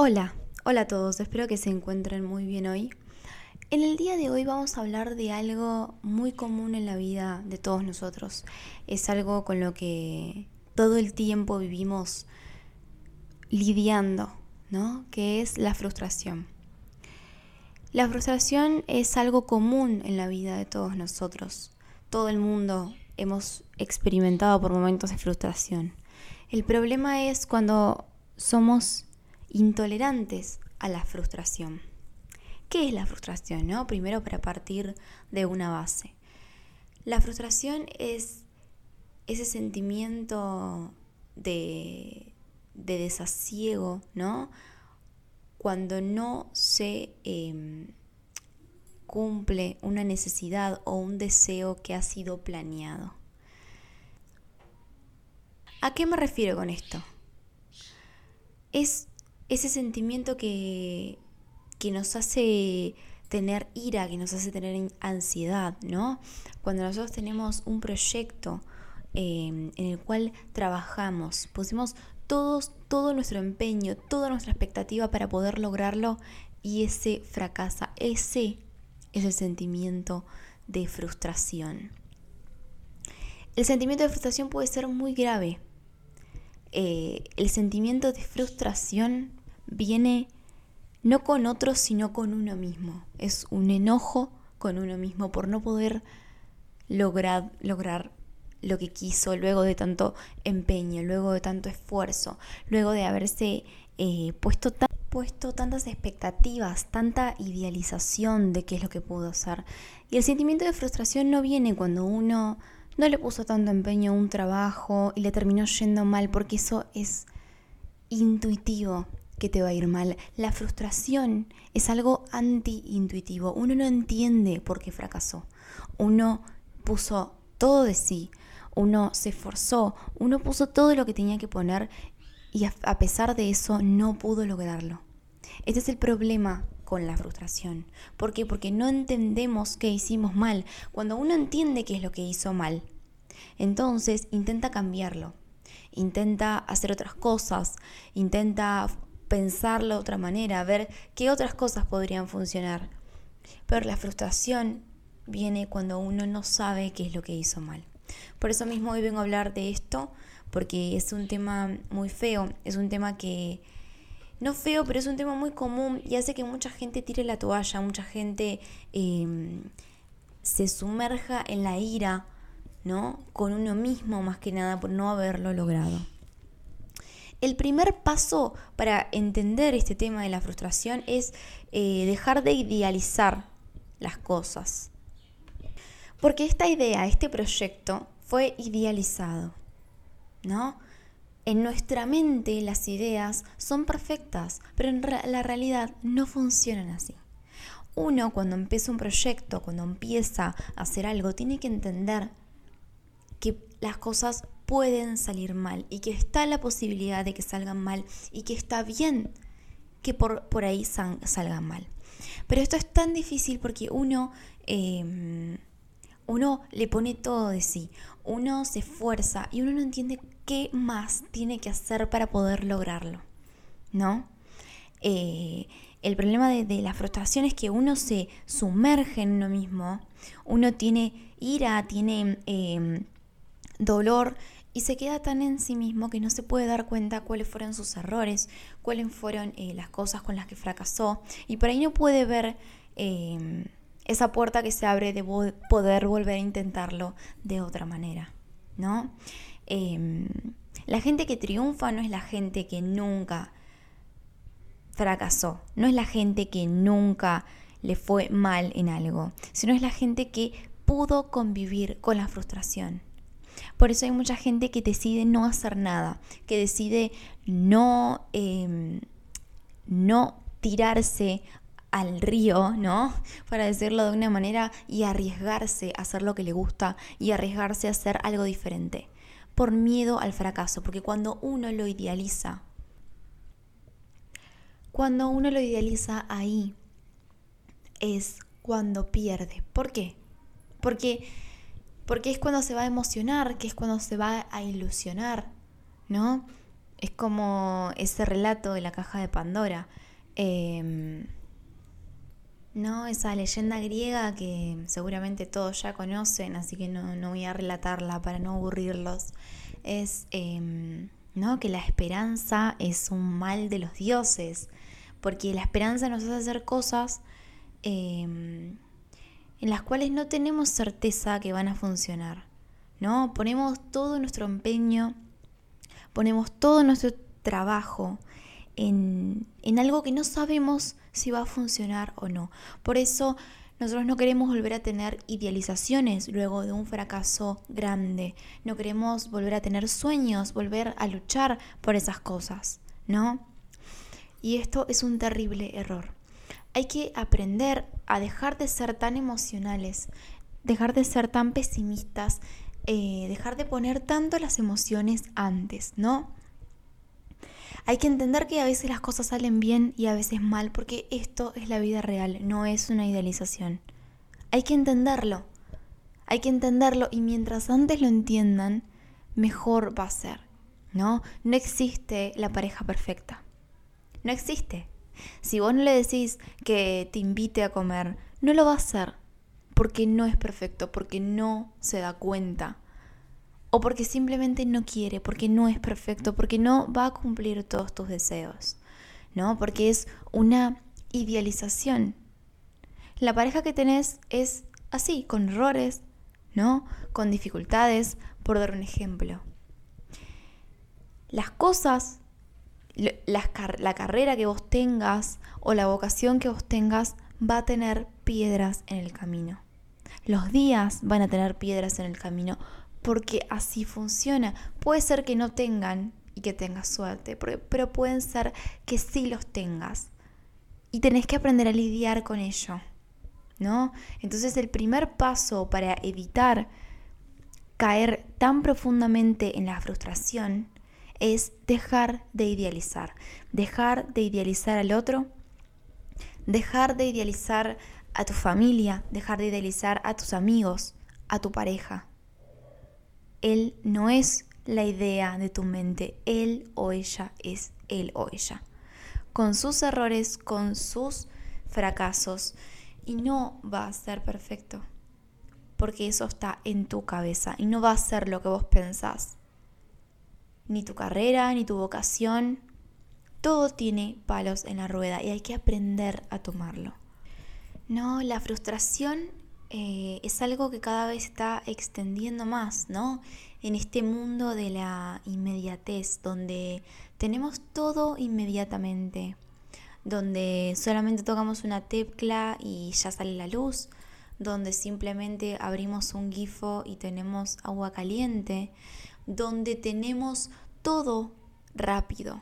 Hola, hola a todos, espero que se encuentren muy bien hoy. En el día de hoy vamos a hablar de algo muy común en la vida de todos nosotros. Es algo con lo que todo el tiempo vivimos lidiando, ¿no? Que es la frustración. La frustración es algo común en la vida de todos nosotros. Todo el mundo hemos experimentado por momentos de frustración. El problema es cuando somos intolerantes a la frustración. ¿Qué es la frustración? No? Primero para partir de una base. La frustración es ese sentimiento de, de desasiego, ¿no? Cuando no se em, cumple una necesidad o un deseo que ha sido planeado. ¿A qué me refiero con esto? Es ese sentimiento que, que nos hace tener ira, que nos hace tener ansiedad, ¿no? Cuando nosotros tenemos un proyecto em, en el cual trabajamos, pusimos todos, todo nuestro empeño, toda nuestra expectativa para poder lograrlo y ese fracasa, ese es el sentimiento de frustración. El sentimiento de frustración puede ser muy grave. Eh, el sentimiento de frustración viene no con otros, sino con uno mismo. Es un enojo con uno mismo por no poder lograr, lograr lo que quiso luego de tanto empeño, luego de tanto esfuerzo, luego de haberse eh, puesto, puesto tantas expectativas, tanta idealización de qué es lo que pudo hacer. Y el sentimiento de frustración no viene cuando uno no le puso tanto empeño a un trabajo y le terminó yendo mal, porque eso es intuitivo que te va a ir mal. La frustración es algo anti-intuitivo. Uno no entiende por qué fracasó. Uno puso todo de sí. Uno se esforzó. Uno puso todo lo que tenía que poner y a pesar de eso no pudo lograrlo. Este es el problema con la frustración. ¿Por qué? Porque no entendemos qué hicimos mal. Cuando uno entiende qué es lo que hizo mal, entonces intenta cambiarlo. Intenta hacer otras cosas, intenta pensarlo de otra manera, ver qué otras cosas podrían funcionar. Pero la frustración viene cuando uno no sabe qué es lo que hizo mal. Por eso mismo hoy vengo a hablar de esto, porque es un tema muy feo, es un tema que, no feo, pero es un tema muy común y hace que mucha gente tire la toalla, mucha gente em, se sumerja en la ira, ¿no? Con uno mismo más que nada por no haberlo logrado. El primer paso para entender este tema de la frustración es eh, dejar de idealizar las cosas. Porque esta idea, este proyecto fue idealizado, ¿no? En nuestra mente las ideas son perfectas, pero en la realidad no funcionan así. Uno cuando empieza un proyecto, cuando empieza a hacer algo, tiene que entender que las cosas pueden salir mal y que está la posibilidad de que salgan mal y que está bien que por, por ahí salgan mal. Pero esto es tan difícil porque uno, em, uno le pone todo de sí, uno se esfuerza y uno no entiende qué más tiene que hacer para poder lograrlo, ¿no? Eh, el problema de, la frustración es que uno se sumerge en uno mismo, uno tiene ira, tiene em, dolor y se queda tan en sí mismo que no se puede dar cuenta cuáles fueron sus errores, cuáles fueron eh, las cosas con las que fracasó y por ahí no puede ver em, esa puerta que se abre de poder volver a intentarlo de otra manera, ¿no? Em, la gente que triunfa no es la gente que nunca fracasó, no es la gente que nunca le fue mal en algo, sino es la gente que pudo convivir con la frustración por eso hay mucha gente que decide no hacer nada, que decide no, em, no tirarse al río, ¿no? Para decirlo de una manera, y arriesgarse a hacer lo que le gusta y arriesgarse a hacer algo diferente, por miedo al fracaso, porque cuando uno lo idealiza, cuando uno lo idealiza ahí, es cuando pierde. ¿Por qué? Porque porque es cuando se va a emocionar, que es cuando se va a ilusionar, ¿no? Es como ese relato de la caja de Pandora. Em, ¿no? Esa leyenda griega que seguramente todos ya conocen, así que no, voy a relatarla para no aburrirlos. Es em, ¿no? que la esperanza es un mal de los dioses, porque la esperanza nos hace hacer cosas em, en las cuales no tenemos certeza que van a funcionar. ¿no? Ponemos todo nuestro empeño, ponemos todo nuestro trabajo en, en algo que no sabemos si va a funcionar o no. Por eso nosotros no queremos volver a tener idealizaciones luego de un fracaso grande. No queremos volver a tener sueños, volver a luchar por esas cosas, ¿no? Y esto es un terrible error. Hay que aprender a dejar de ser tan emocionales, dejar de ser tan pesimistas, eh, dejar de poner tanto las emociones antes, ¿no? Hay que entender que a veces las cosas salen bien y a veces mal, porque esto es la vida real, no es una idealización. Hay que entenderlo, hay que entenderlo y mientras antes lo entiendan, mejor va a ser, ¿no? No existe la pareja perfecta, no existe. Si vos no le decís que te invite a comer, no lo va a hacer, porque no es perfecto, porque no se da cuenta o porque simplemente no quiere, porque no es perfecto, porque no va a cumplir todos tus deseos, ¿no? Porque es una idealización. La pareja que tenés es así, con errores, ¿no? Con dificultades, por dar un ejemplo. Las cosas, la carrera que vos tengas o la vocación que vos tengas va a tener piedras en el camino. Los días van a tener piedras en el camino porque así funciona. Puede ser que no tengan y que tengas suerte, pero pueden ser que sí los tengas. Y tenés que aprender a lidiar con ello, ¿no? Entonces el primer paso para evitar caer tan profundamente en la frustración es dejar de idealizar, dejar de idealizar al otro, dejar de idealizar a tu familia, dejar de idealizar a tus amigos, a tu pareja. Él no es la idea de tu mente, él o ella es él o ella. Con sus errores, con sus fracasos, y no va a ser perfecto, porque eso está en tu cabeza. Y no va a ser lo que vos pensás. Ni tu carrera, ni tu vocación, todo tiene palos en la rueda y hay que aprender a tomarlo. No, la frustración eh, es algo que cada vez está extendiendo más, ¿no? En este mundo de la inmediatez, donde tenemos todo inmediatamente, donde solamente tocamos una tecla y ya sale la luz, donde simplemente abrimos un grifo y tenemos agua caliente, donde tenemos todo rápido.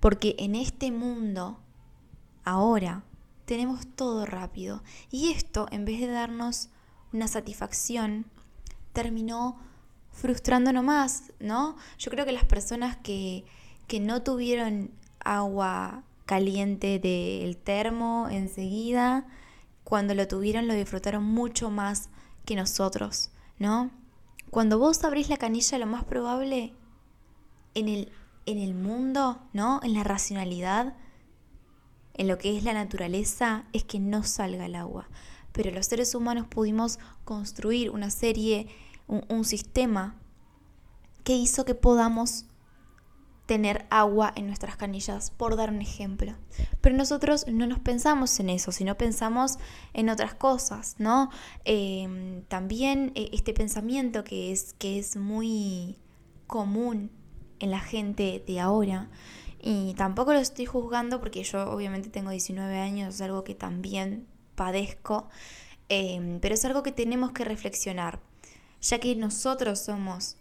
Porque en este mundo, ahora, tenemos todo rápido. Y esto, en vez de darnos una satisfacción, terminó frustrándonos más, ¿no? Yo creo que las personas que, que no tuvieron agua caliente del termo enseguida, cuando lo tuvieron lo disfrutaron mucho más que nosotros, ¿no? Cuando vos abrís la canilla, lo más probable en el, en el mundo, ¿no? En la racionalidad, en lo que es la naturaleza es que no salga el agua. Pero los seres humanos pudimos construir una serie, un, sistema que hizo que podamos tener agua en nuestras canillas, por dar un ejemplo. Pero nosotros no nos pensamos en eso, sino pensamos en otras cosas, ¿no? Em, también eh, este pensamiento que es, que es muy común en la gente de ahora y tampoco lo estoy juzgando porque yo obviamente tengo 19 años, es algo que también padezco, em, pero es algo que tenemos que reflexionar, ya que nosotros somos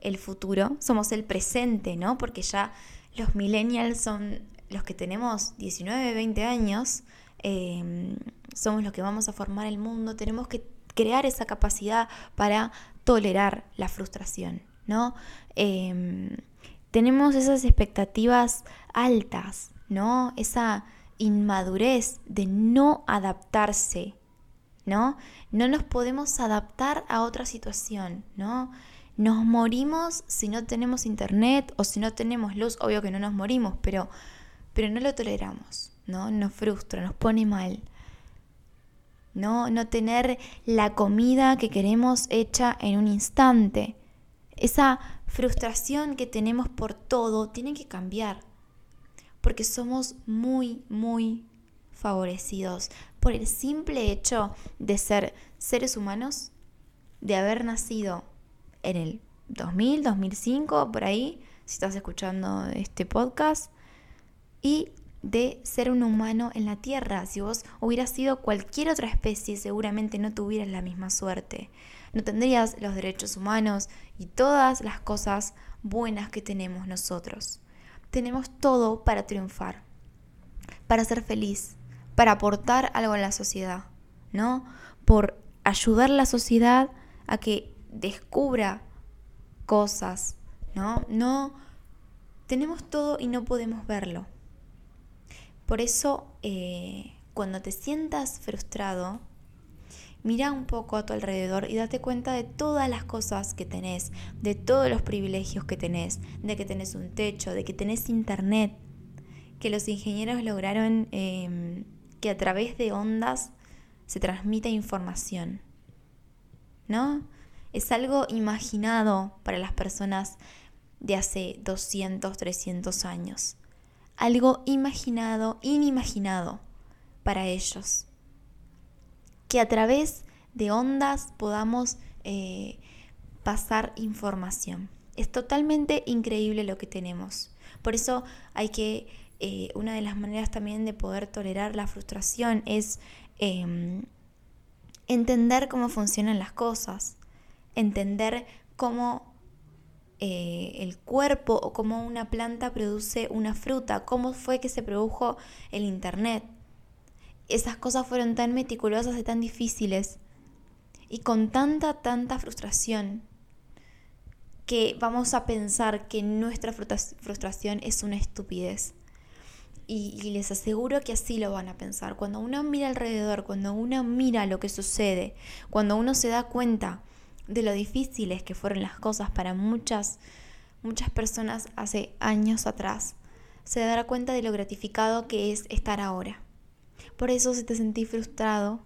el futuro, somos el presente, ¿no? Porque ya los millennials son los que tenemos 19, 20 años, em, somos los que vamos a formar el mundo, tenemos que crear esa capacidad para tolerar la frustración, ¿no? Em, tenemos esas expectativas altas, ¿no? Esa inmadurez de no adaptarse, ¿no? No nos podemos adaptar a otra situación, ¿no? Nos morimos si no tenemos internet o si no tenemos luz. Obvio que no nos morimos, pero, pero no lo toleramos, ¿no? Nos frustra, nos pone mal. ¿no? No tener la comida que queremos hecha en un instante. Esa frustración que tenemos por todo tiene que cambiar. Porque somos muy, muy favorecidos por el simple hecho de ser seres humanos, de haber nacido en el 2000, 2005, por ahí, si estás escuchando este podcast, y de ser un humano en la Tierra. Si vos hubieras sido cualquier otra especie, seguramente no tuvieras la misma suerte. No tendrías los derechos humanos y todas las cosas buenas que tenemos nosotros. Tenemos todo para triunfar, para ser feliz, para aportar algo a la sociedad, ¿no? Por ayudar a la sociedad a que descubra cosas, ¿no? No tenemos todo y no podemos verlo. Por eso, eh, cuando te sientas frustrado, mira un poco a tu alrededor y date cuenta de todas las cosas que tenés, de todos los privilegios que tenés, de que tenés un techo, de que tenés internet, que los ingenieros lograron em, que a través de ondas se transmita información. ¿No? Es algo imaginado para las personas de hace 200, 300 años algo imaginado, inimaginado para ellos. Que a través de ondas podamos eh, pasar información. Es totalmente increíble lo que tenemos. Por eso hay que, eh, una de las maneras también de poder tolerar la frustración es em, entender cómo funcionan las cosas, entender cómo eh, el cuerpo o cómo una planta produce una fruta, cómo fue que se produjo el Internet. Esas cosas fueron tan meticulosas y tan difíciles y con tanta, tanta frustración que vamos a pensar que nuestra frustración es una estupidez. Y, y, les aseguro que así lo van a pensar. Cuando uno mira alrededor, cuando uno mira lo que sucede, cuando uno se da cuenta de lo difíciles que fueron las cosas para muchas, muchas personas hace años atrás, se dará cuenta de lo gratificado que es estar ahora. Por eso si te sentís frustrado,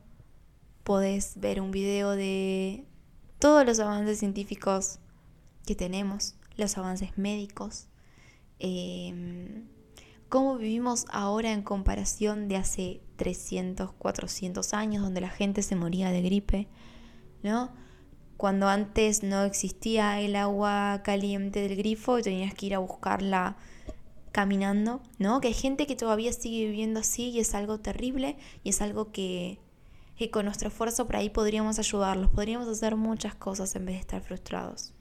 podés ver un video de todos los avances científicos que tenemos, los avances médicos, em, cómo vivimos ahora en comparación de hace 300, 400 años, donde la gente se moría de gripe, ¿no? Cuando antes no existía el agua caliente del grifo y tenías que ir a buscarla caminando, ¿no? Que hay gente que todavía sigue viviendo así y es algo terrible y es algo que, con nuestro esfuerzo por ahí podríamos ayudarlos, podríamos hacer muchas cosas en vez de estar frustrados.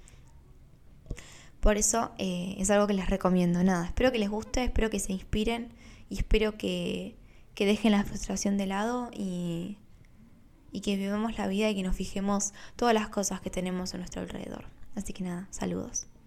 Por eso eh, es algo que les recomiendo. Nada, espero que les guste, espero que se inspiren y espero que, que dejen la frustración de lado y, y que vivamos la vida y que nos fijemos todas las cosas que tenemos a nuestro alrededor. Así que nada, saludos.